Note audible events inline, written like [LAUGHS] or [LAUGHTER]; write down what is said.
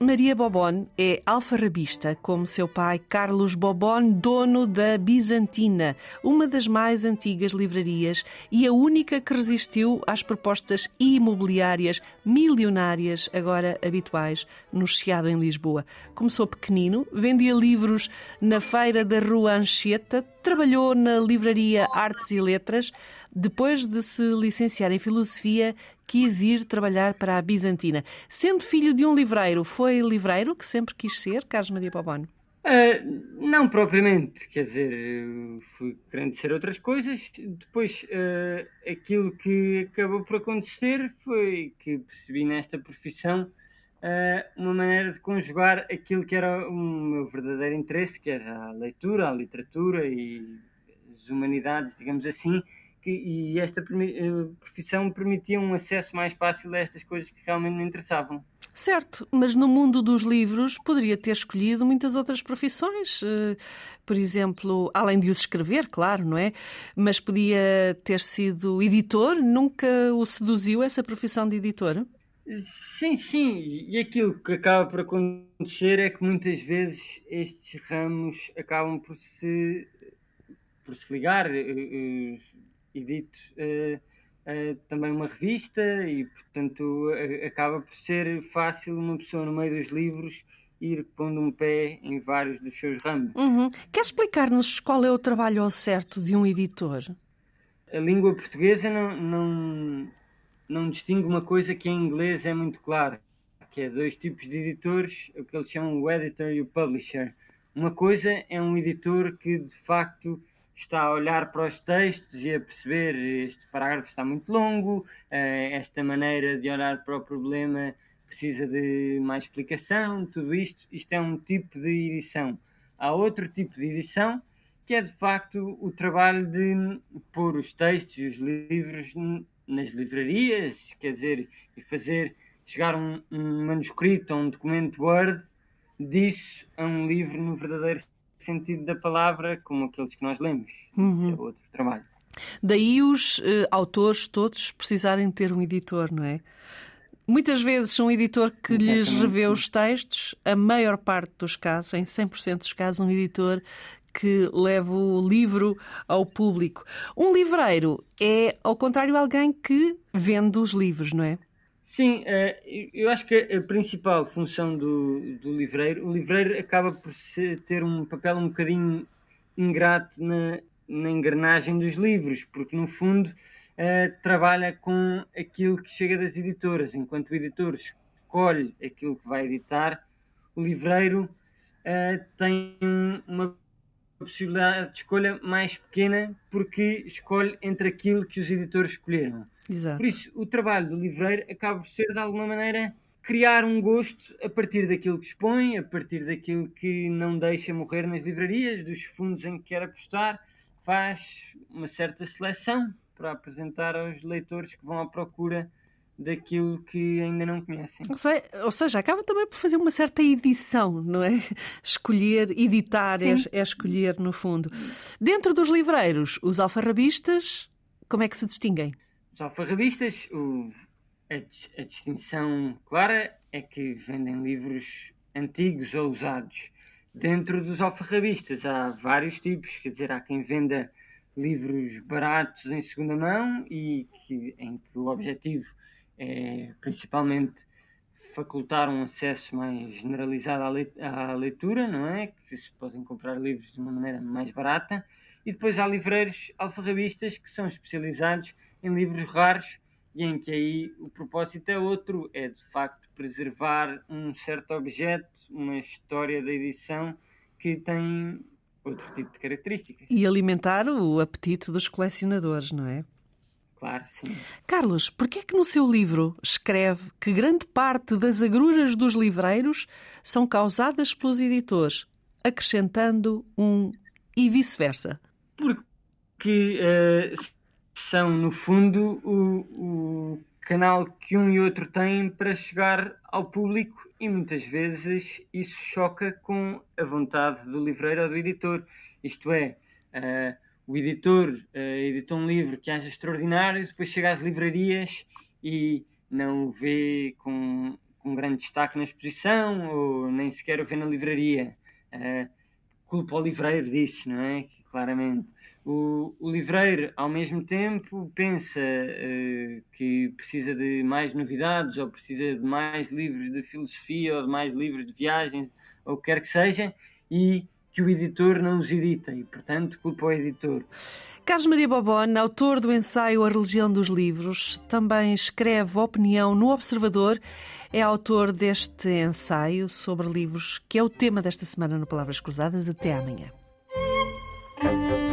Maria Bobon é alfarrabista, como seu pai Carlos Bobon, dono da Bizantina, uma das mais antigas livrarias e a única que resistiu às propostas imobiliárias milionárias, agora habituais, no Chiado, em Lisboa. Começou pequenino, vendia livros na feira da Rua Anchieta, trabalhou na livraria Artes e Letras, depois de se licenciar em Filosofia, quis ir trabalhar para a Bizantina. Sendo filho de um livreiro, foi livreiro que sempre quis ser, Carlos Maria Pobono? Uh, não propriamente, quer dizer, fui querendo ser outras coisas. Depois, uh, aquilo que acabou por acontecer foi que percebi nesta profissão uh, uma maneira de conjugar aquilo que era o meu verdadeiro interesse, que era a leitura, a literatura e as humanidades, digamos assim, que, e esta eh, profissão permitia um acesso mais fácil a estas coisas que realmente me interessavam. Certo, mas no mundo dos livros poderia ter escolhido muitas outras profissões. Eh, por exemplo, além de os escrever, claro, não é? Mas podia ter sido editor? Nunca o seduziu essa profissão de editor? Sim, sim. E aquilo que acaba por acontecer é que muitas vezes estes ramos acabam por se, por se ligar. Eh, edito uh, uh, também uma revista e, portanto, acaba por ser fácil uma pessoa no meio dos livros ir pondo um pé em vários dos seus ramos. Uhum. Quer explicar-nos qual é o trabalho ao certo de um editor? A língua portuguesa não, não, não distingue uma coisa que em inglês é muito clara, que é dois tipos de editores, o que eles chamam o editor e o publisher. Uma coisa é um editor que de facto está a olhar para os textos e a perceber este parágrafo está muito longo, eh, esta maneira de olhar para o problema precisa de mais explicação, tudo isto, isto é um tipo de edição. Há outro tipo de edição que é de facto o trabalho de pôr os textos e os livros nas livrarias, quer dizer, e fazer chegar um, um manuscrito ou um documento Word disso a um livro no verdadeiro sentido da palavra como aqueles que nós lemos. Uhum. Isso é outro trabalho. Daí os uh, autores todos precisarem ter um editor, não é? Muitas vezes um editor que Exatamente. lhes revê os textos, a maior parte dos casos, em 100% dos casos, um editor que leva o livro ao público. Um livreiro é, ao contrário, alguém que vende os livros, não é? Sim, eh, eu acho que a principal função do, do livreiro, o livreiro acaba por ter um papel um bocadinho ingrato na, na engrenagem dos livros, porque no fundo uh, trabalha com aquilo que chega das editoras. Enquanto o editor escolhe aquilo que vai editar, o livreiro uh, tem uma possibilidade de escolha mais pequena porque escolhe entre aquilo que os editores escolheram. Exato. Por isso, o trabalho do livreiro acaba por ser, de alguma maneira, criar um gosto a partir daquilo que expõe, a partir daquilo que não deixa morrer nas livrarias, dos fundos em que quer apostar, faz uma certa seleção para apresentar aos leitores que vão à procura daquilo que ainda não conhecem. Ou seja, acaba também por fazer uma certa edição, não é? [LAUGHS] Escolher, editar é, é, escolher, no fundo. Dentro dos livreiros, os alfarrabistas, como é que se distinguem? Alfarrabistas, o, a, a distinção clara é que vendem livros antigos ou usados. Dentro dos alfarrabistas há vários tipos, quer dizer, há quem venda livros baratos em segunda mão e que, em que o objetivo é principalmente facultar um acesso mais generalizado à leitura, não é? Que se podem comprar livros de uma maneira mais barata. E depois há livreiros alfarrabistas que são especializados em livros raros e em que aí o propósito é outro, é de facto preservar um certo objeto, uma história da edição que tem outro tipo de características. E alimentar o apetite dos colecionadores, não é? Claro, sim. Carlos, porquê é que no seu livro escreve que grande parte das agruras dos livreiros são causadas pelos editores, acrescentando um e vice-versa? Porque uh, são, no fundo, o, o canal que um e outro têm para chegar ao público e muitas vezes isso choca com a vontade do livreiro ou do editor. Isto é, uh, o editor uh, editou um livro que acha extraordinário, depois chega às livrarias e não o vê com, com grande destaque na exposição ou nem sequer o vê na livraria. Uh, culpa o livreiro disso, não é? Claramente. O, o livreiro, ao mesmo tempo, pensa uh, que precisa de mais novidades, ou precisa de mais livros de filosofia, ou de mais livros de viagens, ou o que quer que seja, e que o editor não os edita, e, portanto, culpa o editor. Carlos Maria Bobon, autor do ensaio A Religião dos Livros, também escreve opinião no Observador, é autor deste ensaio sobre livros, que é o tema desta semana no Palavras Cruzadas. Até amanhã.